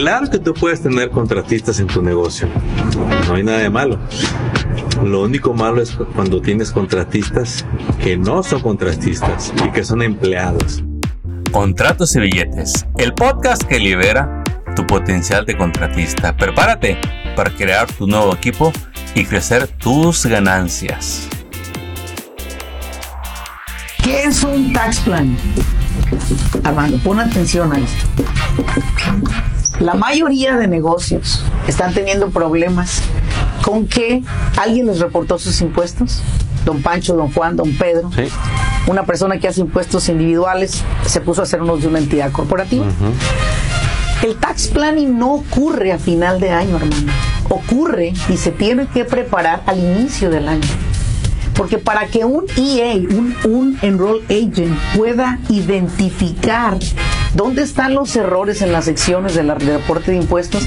Claro que tú puedes tener contratistas en tu negocio. No hay nada de malo. Lo único malo es cuando tienes contratistas que no son contratistas y que son empleados. Contratos y billetes, el podcast que libera tu potencial de contratista. Prepárate para crear tu nuevo equipo y crecer tus ganancias. ¿Qué es un tax plan? Armando, pon atención a esto. La mayoría de negocios están teniendo problemas con que alguien les reportó sus impuestos. Don Pancho, don Juan, don Pedro. Una persona que hace impuestos individuales se puso a hacer unos de una entidad corporativa. El tax planning no ocurre a final de año, hermano. Ocurre y se tiene que preparar al inicio del año. Porque para que un EA, un, un Enroll Agent, pueda identificar dónde están los errores en las secciones del reporte de impuestos,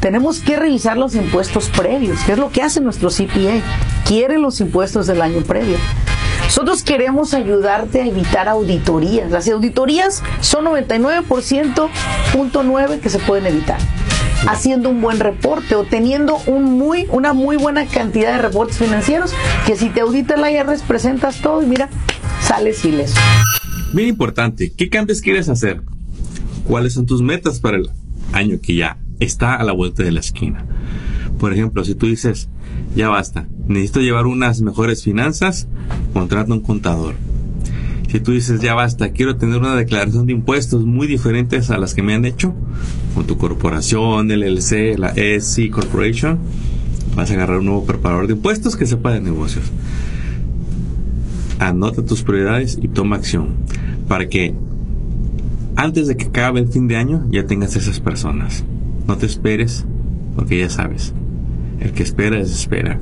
tenemos que revisar los impuestos previos, que es lo que hace nuestro CPA. Quiere los impuestos del año previo. Nosotros queremos ayudarte a evitar auditorías. Las auditorías son 99.9 que se pueden evitar haciendo un buen reporte o teniendo una muy buena cantidad de reportes financieros que si te audita el IRS presentas todo y mira, sales ileso. Bien importante, ¿qué cambios quieres hacer? ¿Cuáles son tus metas para el año que ya está a la vuelta de la esquina? Por ejemplo, si tú dices, ya basta, necesito llevar unas mejores finanzas, contrata un contador. Si tú dices, ya basta, quiero tener una declaración de impuestos muy diferentes a las que me han hecho, con tu corporación, el LLC, la ESC Corporation, vas a agarrar un nuevo preparador de impuestos que sepa de negocios. Anota tus prioridades y toma acción para que antes de que acabe el fin de año ya tengas esas personas. No te esperes porque ya sabes, el que espera desespera.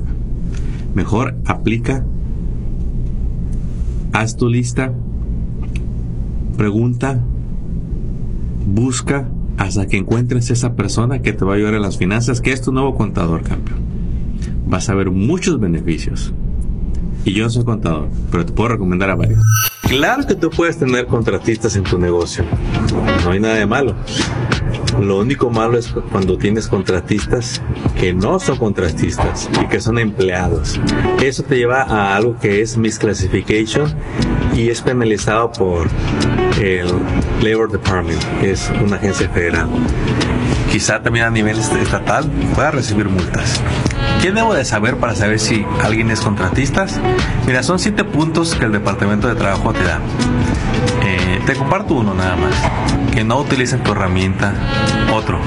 Mejor aplica, haz tu lista, pregunta, busca hasta que encuentres esa persona que te va a ayudar en las finanzas, que es tu nuevo contador, campeón. Vas a ver muchos beneficios. Y yo no soy contador, pero te puedo recomendar a varios. Claro que tú puedes tener contratistas en tu negocio. No hay nada de malo. Lo único malo es cuando tienes contratistas que no son contratistas y que son empleados. Eso te lleva a algo que es misclassification y es penalizado por el Labor Department, que es una agencia federal. Quizá también a nivel estatal pueda recibir multas. ¿Qué debo de saber para saber si alguien es contratista? Mira, son siete puntos que el Departamento de Trabajo te da. Eh, te comparto uno nada más. Que no utilicen tu herramienta. Otro.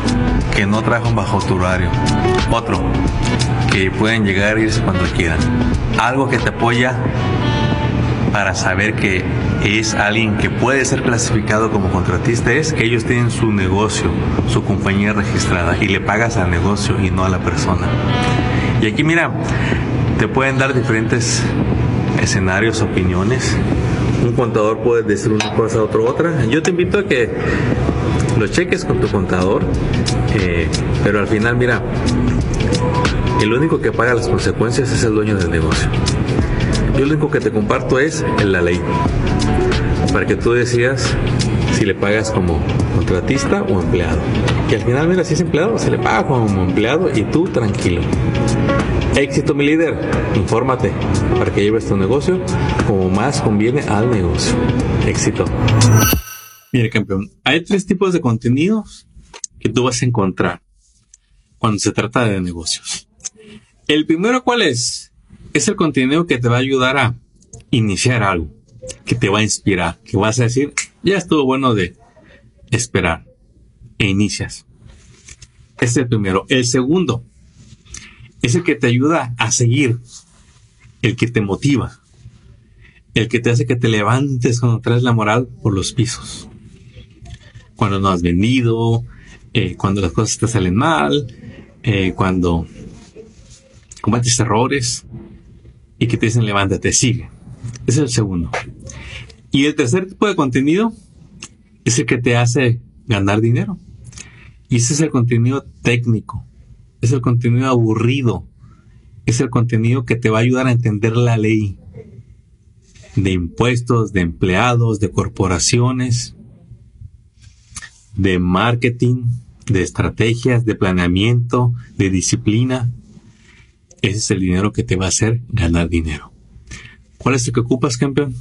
Que no trabajen bajo tu horario. Otro. Que pueden llegar e irse cuando quieran. Algo que te apoya para saber que es alguien que puede ser clasificado como contratista es que ellos tienen su negocio, su compañía registrada y le pagas al negocio y no a la persona. Y aquí mira, te pueden dar diferentes escenarios, opiniones. Un contador puede decir una cosa, otro otra. Yo te invito a que lo cheques con tu contador, eh, pero al final mira, el único que paga las consecuencias es el dueño del negocio. Yo lo único que te comparto es la ley, para que tú decidas si le pagas como contratista o empleado. Y al final, mira, si es empleado, se le paga como empleado y tú tranquilo. Éxito, mi líder. Infórmate para que lleves tu negocio como más conviene al negocio. Éxito. Mire, campeón, hay tres tipos de contenidos que tú vas a encontrar cuando se trata de negocios. El primero, ¿cuál es? Es el contenido que te va a ayudar a iniciar algo, que te va a inspirar, que vas a decir, ya estuvo bueno de esperar e inicias. Este es el primero. El segundo es el que te ayuda a seguir, el que te motiva, el que te hace que te levantes cuando traes la moral por los pisos. Cuando no has vendido, eh, cuando las cosas te salen mal, eh, cuando combates errores y que te dicen levántate, sigue. Ese es el segundo. Y el tercer tipo de contenido es el que te hace ganar dinero. Y ese es el contenido técnico, es el contenido aburrido, es el contenido que te va a ayudar a entender la ley de impuestos, de empleados, de corporaciones, de marketing, de estrategias, de planeamiento, de disciplina. Ese es el dinero que te va a hacer ganar dinero. ¿Cuál es el que ocupas, campeón?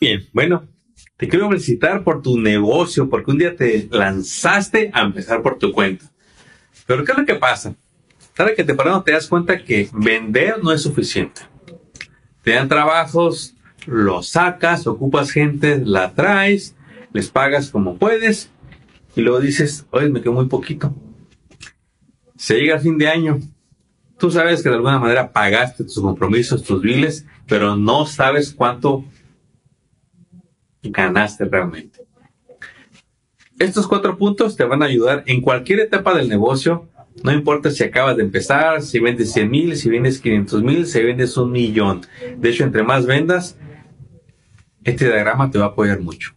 Bien, bueno, te quiero felicitar por tu negocio, porque un día te lanzaste a empezar por tu cuenta. Pero ¿qué es lo que pasa? Tarde que te parado te das cuenta que vender no es suficiente. Te dan trabajos, los sacas, ocupas gente, la traes, les pagas como puedes y luego dices, oye, me quedó muy poquito. Se llega el fin de año. Tú sabes que de alguna manera pagaste tus compromisos, tus biles, pero no sabes cuánto ganaste realmente. Estos cuatro puntos te van a ayudar en cualquier etapa del negocio. No importa si acabas de empezar, si vendes 100 mil, si vendes 500 mil, si vendes un millón. De hecho, entre más vendas, este diagrama te va a apoyar mucho.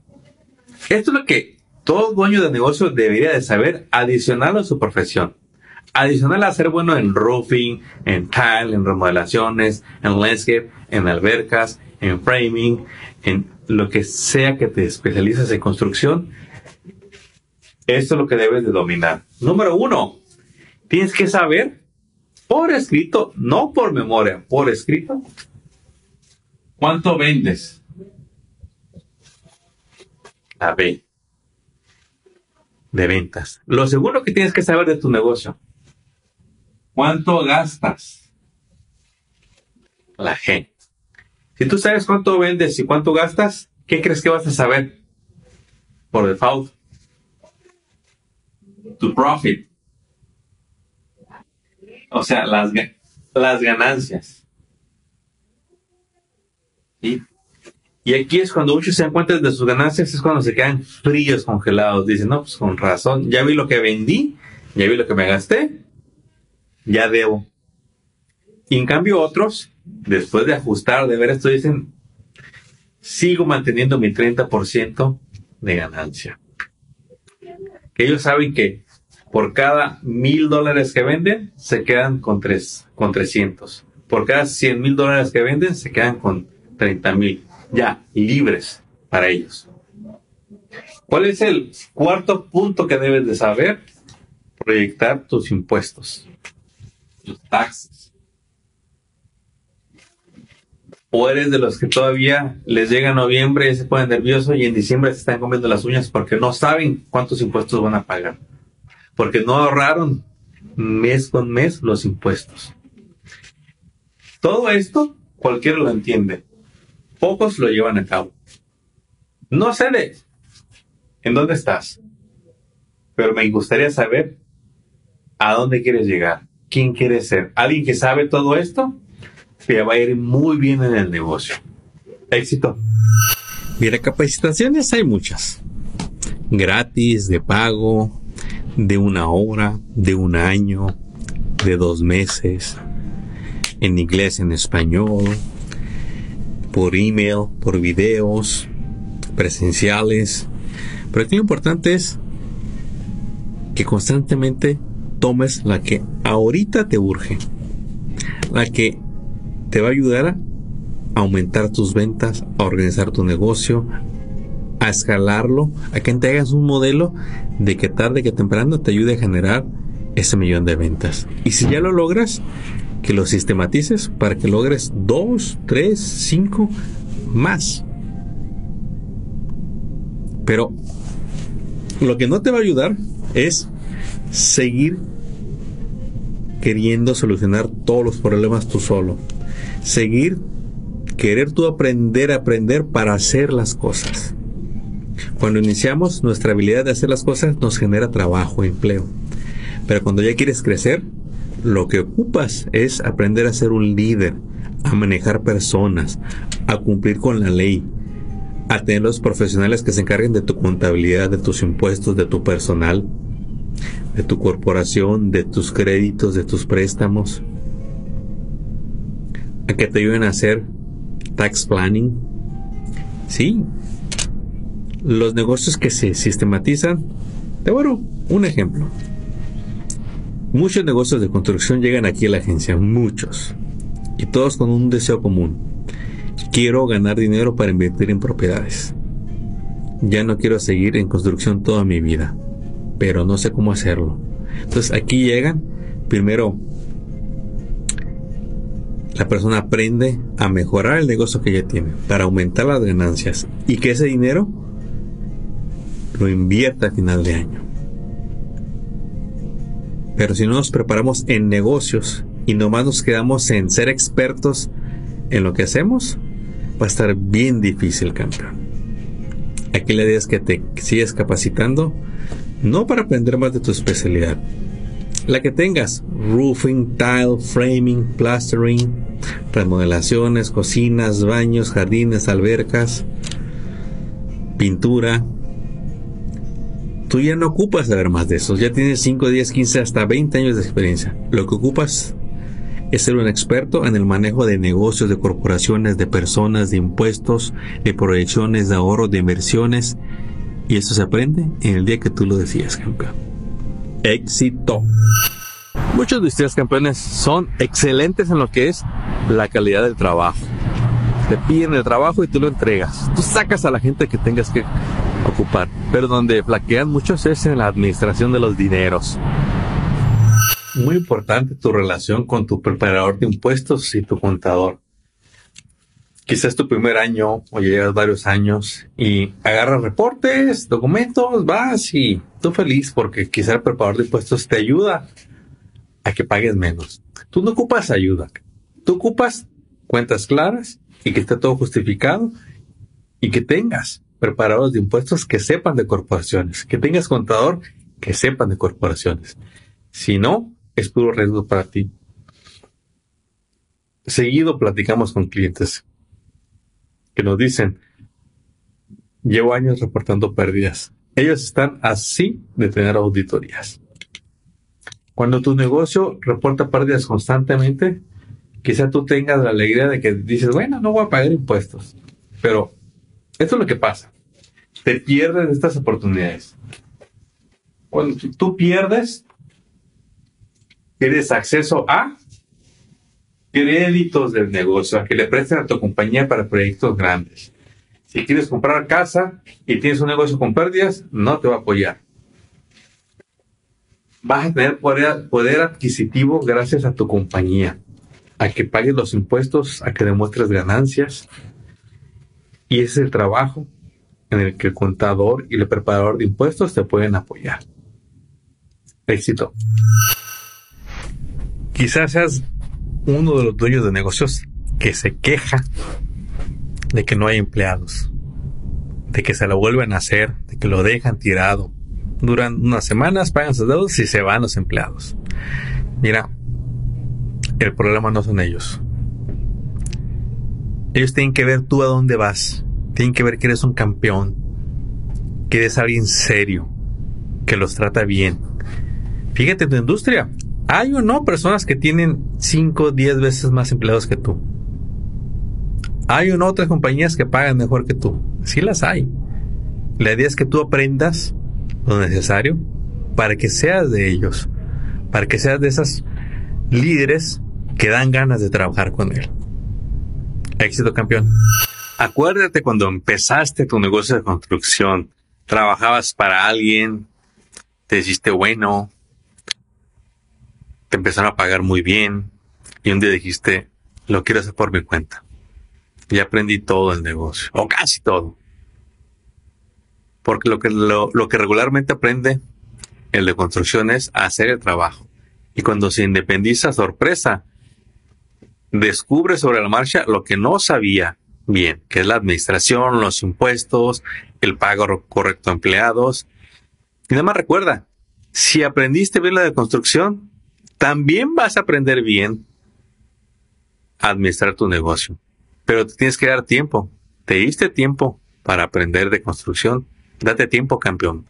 Esto es lo que todo dueño de negocio debería de saber adicional a su profesión. Adicional a ser bueno en roofing, en tile, en remodelaciones, en landscape, en albercas, en framing, en lo que sea que te especialices en construcción. Esto es lo que debes de dominar. Número uno, tienes que saber por escrito, no por memoria, por escrito, cuánto vendes. A B de ventas. Lo segundo que tienes que saber de tu negocio. ¿Cuánto gastas? La G. Si tú sabes cuánto vendes y cuánto gastas, ¿qué crees que vas a saber? Por default. Tu profit. O sea, las, las ganancias. Y aquí es cuando muchos se dan cuenta de sus ganancias, es cuando se quedan fríos, congelados. Dicen, no, pues con razón, ya vi lo que vendí, ya vi lo que me gasté, ya debo. Y en cambio otros, después de ajustar, de ver esto, dicen, sigo manteniendo mi 30% de ganancia. Que ellos saben que por cada mil dólares que venden, se quedan con, tres, con 300. Por cada 100 mil dólares que venden, se quedan con 30 mil ya libres para ellos. ¿Cuál es el cuarto punto que debes de saber? Proyectar tus impuestos, tus taxes. O eres de los que todavía les llega noviembre y se ponen nerviosos y en diciembre se están comiendo las uñas porque no saben cuántos impuestos van a pagar. Porque no ahorraron mes con mes los impuestos. Todo esto cualquiera lo entiende pocos lo llevan a cabo. No sé de en dónde estás, pero me gustaría saber a dónde quieres llegar, quién quieres ser. Alguien que sabe todo esto, te va a ir muy bien en el negocio. Éxito. Mira, capacitaciones hay muchas. Gratis, de pago, de una hora, de un año, de dos meses, en inglés, en español, por email, por videos, presenciales. Pero lo importante es que constantemente tomes la que ahorita te urge, la que te va a ayudar a aumentar tus ventas, a organizar tu negocio, a escalarlo, a que te hagas un modelo de que tarde que temprano te ayude a generar ese millón de ventas. Y si ya lo logras, que lo sistematices para que logres dos, tres, cinco más. Pero lo que no te va a ayudar es seguir queriendo solucionar todos los problemas tú solo. Seguir querer tú aprender, aprender para hacer las cosas. Cuando iniciamos, nuestra habilidad de hacer las cosas nos genera trabajo, empleo. Pero cuando ya quieres crecer, lo que ocupas es aprender a ser un líder, a manejar personas, a cumplir con la ley, a tener los profesionales que se encarguen de tu contabilidad, de tus impuestos, de tu personal, de tu corporación, de tus créditos, de tus préstamos, a que te ayuden a hacer tax planning. Sí, los negocios que se sistematizan, te voy un ejemplo. Muchos negocios de construcción llegan aquí a la agencia, muchos, y todos con un deseo común. Quiero ganar dinero para invertir en propiedades. ya no quiero seguir en construcción toda mi vida, pero no sé cómo hacerlo. Entonces aquí llegan, primero la persona aprende a mejorar el negocio que ya tiene para aumentar las ganancias y que ese dinero lo invierta a final de año. Pero si no nos preparamos en negocios y nomás nos quedamos en ser expertos en lo que hacemos, va a estar bien difícil, campeón. Aquí la idea es que te sigues capacitando, no para aprender más de tu especialidad, la que tengas, roofing, tile, framing, plastering, remodelaciones, cocinas, baños, jardines, albercas, pintura. Tú ya no ocupas saber más de eso, ya tienes 5, 10, 15, hasta 20 años de experiencia. Lo que ocupas es ser un experto en el manejo de negocios, de corporaciones, de personas, de impuestos, de proyecciones, de ahorros, de inversiones. Y eso se aprende en el día que tú lo decías, campeón. Éxito. Muchos de ustedes campeones son excelentes en lo que es la calidad del trabajo. Te piden el trabajo y tú lo entregas. Tú sacas a la gente que tengas que ocupar. Pero donde flaquean muchos es en la administración de los dineros muy importante tu relación con tu preparador de impuestos y tu contador. Quizás tu primer año o llevas varios años y agarras reportes, documentos, vas y tú feliz porque quizás el preparador de impuestos te ayuda a que pagues menos. Tú no ocupas ayuda. Tú ocupas cuentas claras y que esté todo justificado y que tengas preparadores de impuestos que sepan de corporaciones, que tengas contador que sepan de corporaciones. Si no, es puro riesgo para ti. Seguido platicamos con clientes que nos dicen, llevo años reportando pérdidas. Ellos están así de tener auditorías. Cuando tu negocio reporta pérdidas constantemente, quizá tú tengas la alegría de que dices, bueno, no voy a pagar impuestos. Pero esto es lo que pasa. Te pierdes estas oportunidades. Cuando tú pierdes, tienes acceso a créditos del negocio, a que le presten a tu compañía para proyectos grandes. Si quieres comprar casa y tienes un negocio con pérdidas, no te va a apoyar. Vas a tener poder, poder adquisitivo gracias a tu compañía, a que pagues los impuestos, a que demuestres ganancias. Y ese es el trabajo en el que el contador y el preparador de impuestos te pueden apoyar. Éxito. Quizás seas uno de los dueños de negocios que se queja de que no hay empleados, de que se lo vuelven a hacer, de que lo dejan tirado. Duran unas semanas, pagan sus deudas y se van los empleados. Mira, el problema no son ellos. Ellos tienen que ver tú a dónde vas. Tienen que ver que eres un campeón, que eres alguien serio, que los trata bien. Fíjate en tu industria. Hay o no personas que tienen 5 o 10 veces más empleados que tú. Hay o no otras compañías que pagan mejor que tú. Sí las hay. La idea es que tú aprendas lo necesario para que seas de ellos, para que seas de esas líderes que dan ganas de trabajar con él. Éxito campeón. Acuérdate cuando empezaste tu negocio de construcción, trabajabas para alguien, te hiciste bueno, te empezaron a pagar muy bien y un día dijiste, lo quiero hacer por mi cuenta. Y aprendí todo el negocio, o casi todo. Porque lo que, lo, lo que regularmente aprende el de construcción es hacer el trabajo. Y cuando se independiza, sorpresa, descubre sobre la marcha lo que no sabía bien, que es la administración, los impuestos, el pago correcto a empleados. Y nada más recuerda, si aprendiste bien la de construcción, también vas a aprender bien a administrar tu negocio. Pero te tienes que dar tiempo. Te diste tiempo para aprender de construcción. Date tiempo, campeón,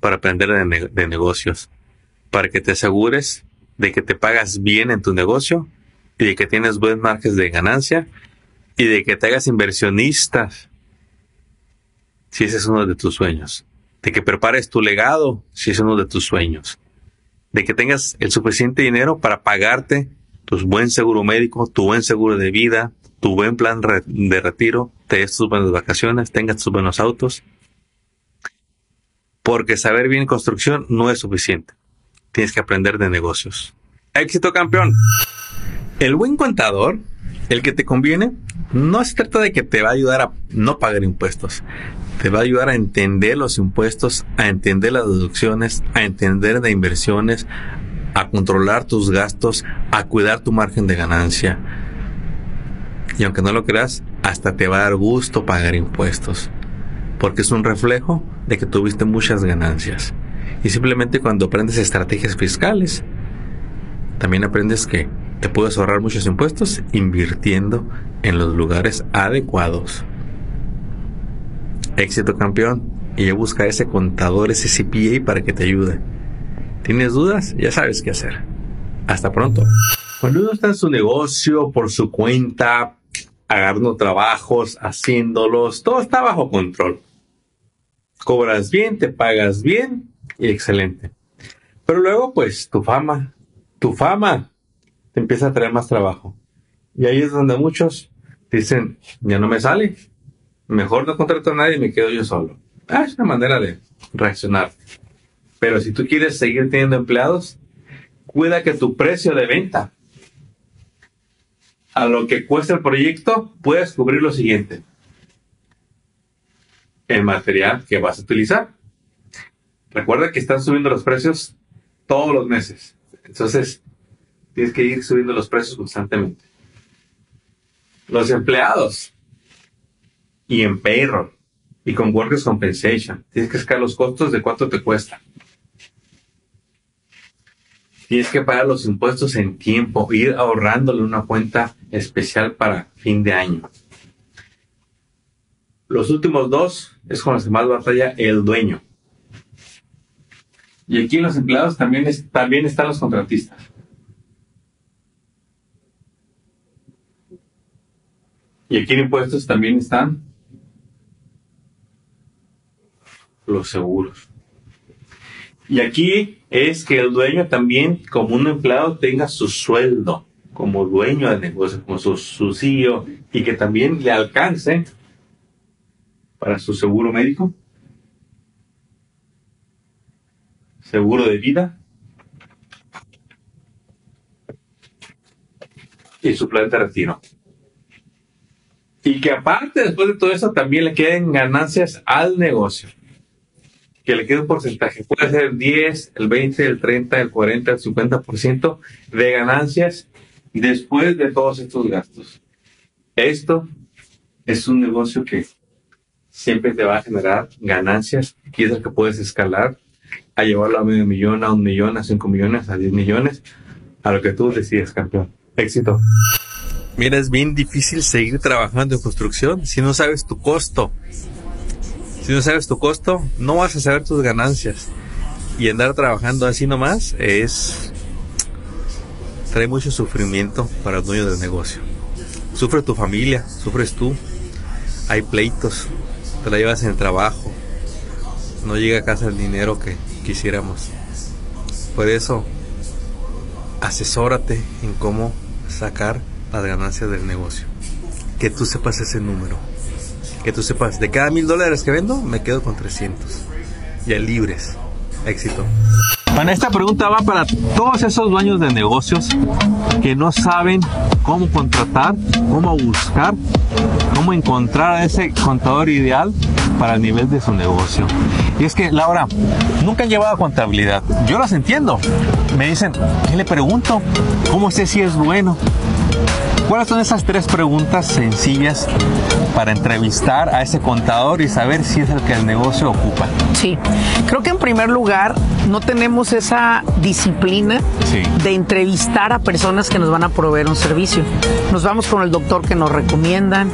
para aprender de, negocios. Para que te asegures de que te pagas bien en tu negocio y de que tienes buen margen de ganancia y de que te hagas inversionista si ese es uno de tus sueños. De que prepares tu legado si es uno de tus sueños de que tengas el suficiente dinero para pagarte tu buen seguro médico, tu buen seguro de vida, tu buen plan de retiro, te des tus buenas vacaciones, tengas tus buenos autos Porque saber bien construcción no es suficiente. Tienes que aprender de negocios. Éxito campeón. El buen contador, el que te conviene, no se trata de que te va a ayudar a no pagar impuestos. Te va a ayudar a entender los impuestos, a entender las deducciones, a entender de inversiones, a controlar tus gastos, a cuidar tu margen de ganancia. Y aunque no lo creas, hasta te va a dar gusto pagar impuestos. Porque es un reflejo de que tuviste muchas ganancias. Y simplemente cuando aprendes estrategias fiscales, también aprendes que te puedes ahorrar muchos impuestos invirtiendo en los lugares adecuados. Éxito campeón. Y busca ese contador, ese CPA para que te ayude. ¿Tienes dudas? Ya sabes qué hacer. Hasta pronto. Cuando uno está en su negocio, por su cuenta, agarrando trabajos, haciéndolos, todo está bajo control. Cobras bien, te pagas bien y excelente. Pero luego, pues, tu fama, tu fama te empieza a traer más trabajo. Y ahí es donde muchos dicen, ya no me sale, mejor no contrato a nadie y me quedo yo solo. Ah, es una manera de reaccionar. Pero si tú quieres seguir teniendo empleados, cuida que tu precio de venta a lo que cuesta el proyecto puedas cubrir lo siguiente. El material que vas a utilizar. Recuerda que están subiendo los precios todos los meses. Entonces, tienes que ir subiendo los precios constantemente. Los empleados y en payroll y con workers compensation. Tienes que sacar los costos de cuánto te cuesta. Tienes que pagar los impuestos en tiempo, ir ahorrándole una cuenta especial para fin de año. Los últimos dos es con los que más batalla el dueño. Y aquí en los empleados también, también están los contratistas. Y aquí en impuestos también están los seguros. Y aquí es que el dueño también, como un empleado, tenga su sueldo como dueño del negocio, como su, su CEO, y que también le alcance para su seguro médico, seguro de vida y su plan de retiro. Y que aparte, después de todo eso, también le queden ganancias al negocio. Que le quede un porcentaje. Puede ser 10, el 20, el 30, el 40, el 50% de ganancias después de todos estos gastos. Esto es un negocio que siempre te va a generar ganancias y es el que puedes escalar a llevarlo a medio millón, a un millón, a cinco millones, a diez millones, a lo que tú decides, campeón. Éxito. Mira, es bien difícil seguir trabajando en construcción si no sabes tu costo. Si no sabes tu costo, no vas a saber tus ganancias. Y andar trabajando así nomás es... trae mucho sufrimiento para el dueño del negocio. Sufre tu familia, sufres tú. Hay pleitos, te la llevas en el trabajo. No llega a casa el dinero que quisiéramos. Por eso, asesórate en cómo sacar las ganancias del negocio. Que tú sepas ese número. Que tú sepas, de cada mil dólares que vendo, me quedo con 300. Ya libres. Éxito. Bueno, esta pregunta va para todos esos dueños de negocios que no saben cómo contratar, cómo buscar, cómo encontrar a ese contador ideal para el nivel de su negocio. Y es que, Laura, nunca han llevado contabilidad. Yo las entiendo. Me dicen, ¿qué le pregunto? ¿Cómo sé si es bueno? ¿Cuáles son esas tres preguntas sencillas para entrevistar a ese contador y saber si es el que el negocio ocupa? Sí, creo que en primer lugar no tenemos esa disciplina Sí. de entrevistar a personas que nos van a proveer un servicio. Nos vamos con el doctor que nos recomiendan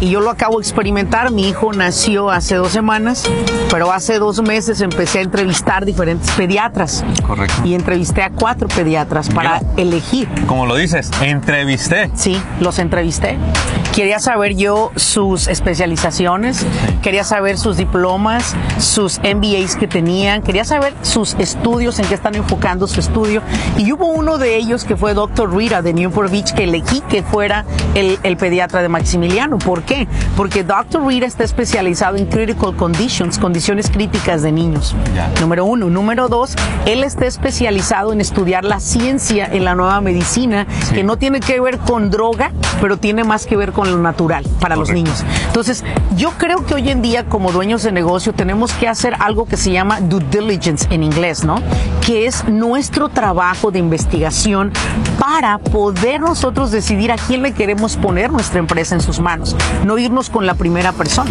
y yo lo acabo de experimentar. Mi hijo nació hace dos semanas, pero hace dos meses empecé a entrevistar diferentes pediatras Correcto. y entrevisté a cuatro pediatras para Mira. elegir. Como lo dices, entrevisté. Sí, los entrevisté. Quería saber yo sus especializaciones, quería saber sus diplomas, sus MBAs que tenían, quería saber sus estudios, en qué están enfocando su estudio. Y hubo uno de ellos que fue Dr. Rita de Newport Beach que elegí que fuera el, el pediatra de Maximiliano. ¿Por qué? Porque Dr. Rita está especializado en critical conditions, condiciones críticas de niños. Número uno. Número dos, él está especializado en estudiar la ciencia en la nueva medicina, que no tiene que ver con droga, pero tiene más que ver con lo natural para los niños. Entonces, yo creo que hoy en día, como dueños de negocio, tenemos que hacer algo que se llama due diligence en inglés, ¿no? Que es nuestro trabajo de investigación para poder nosotros decidir a quién le queremos poner nuestra empresa en sus manos, no irnos con la primera persona.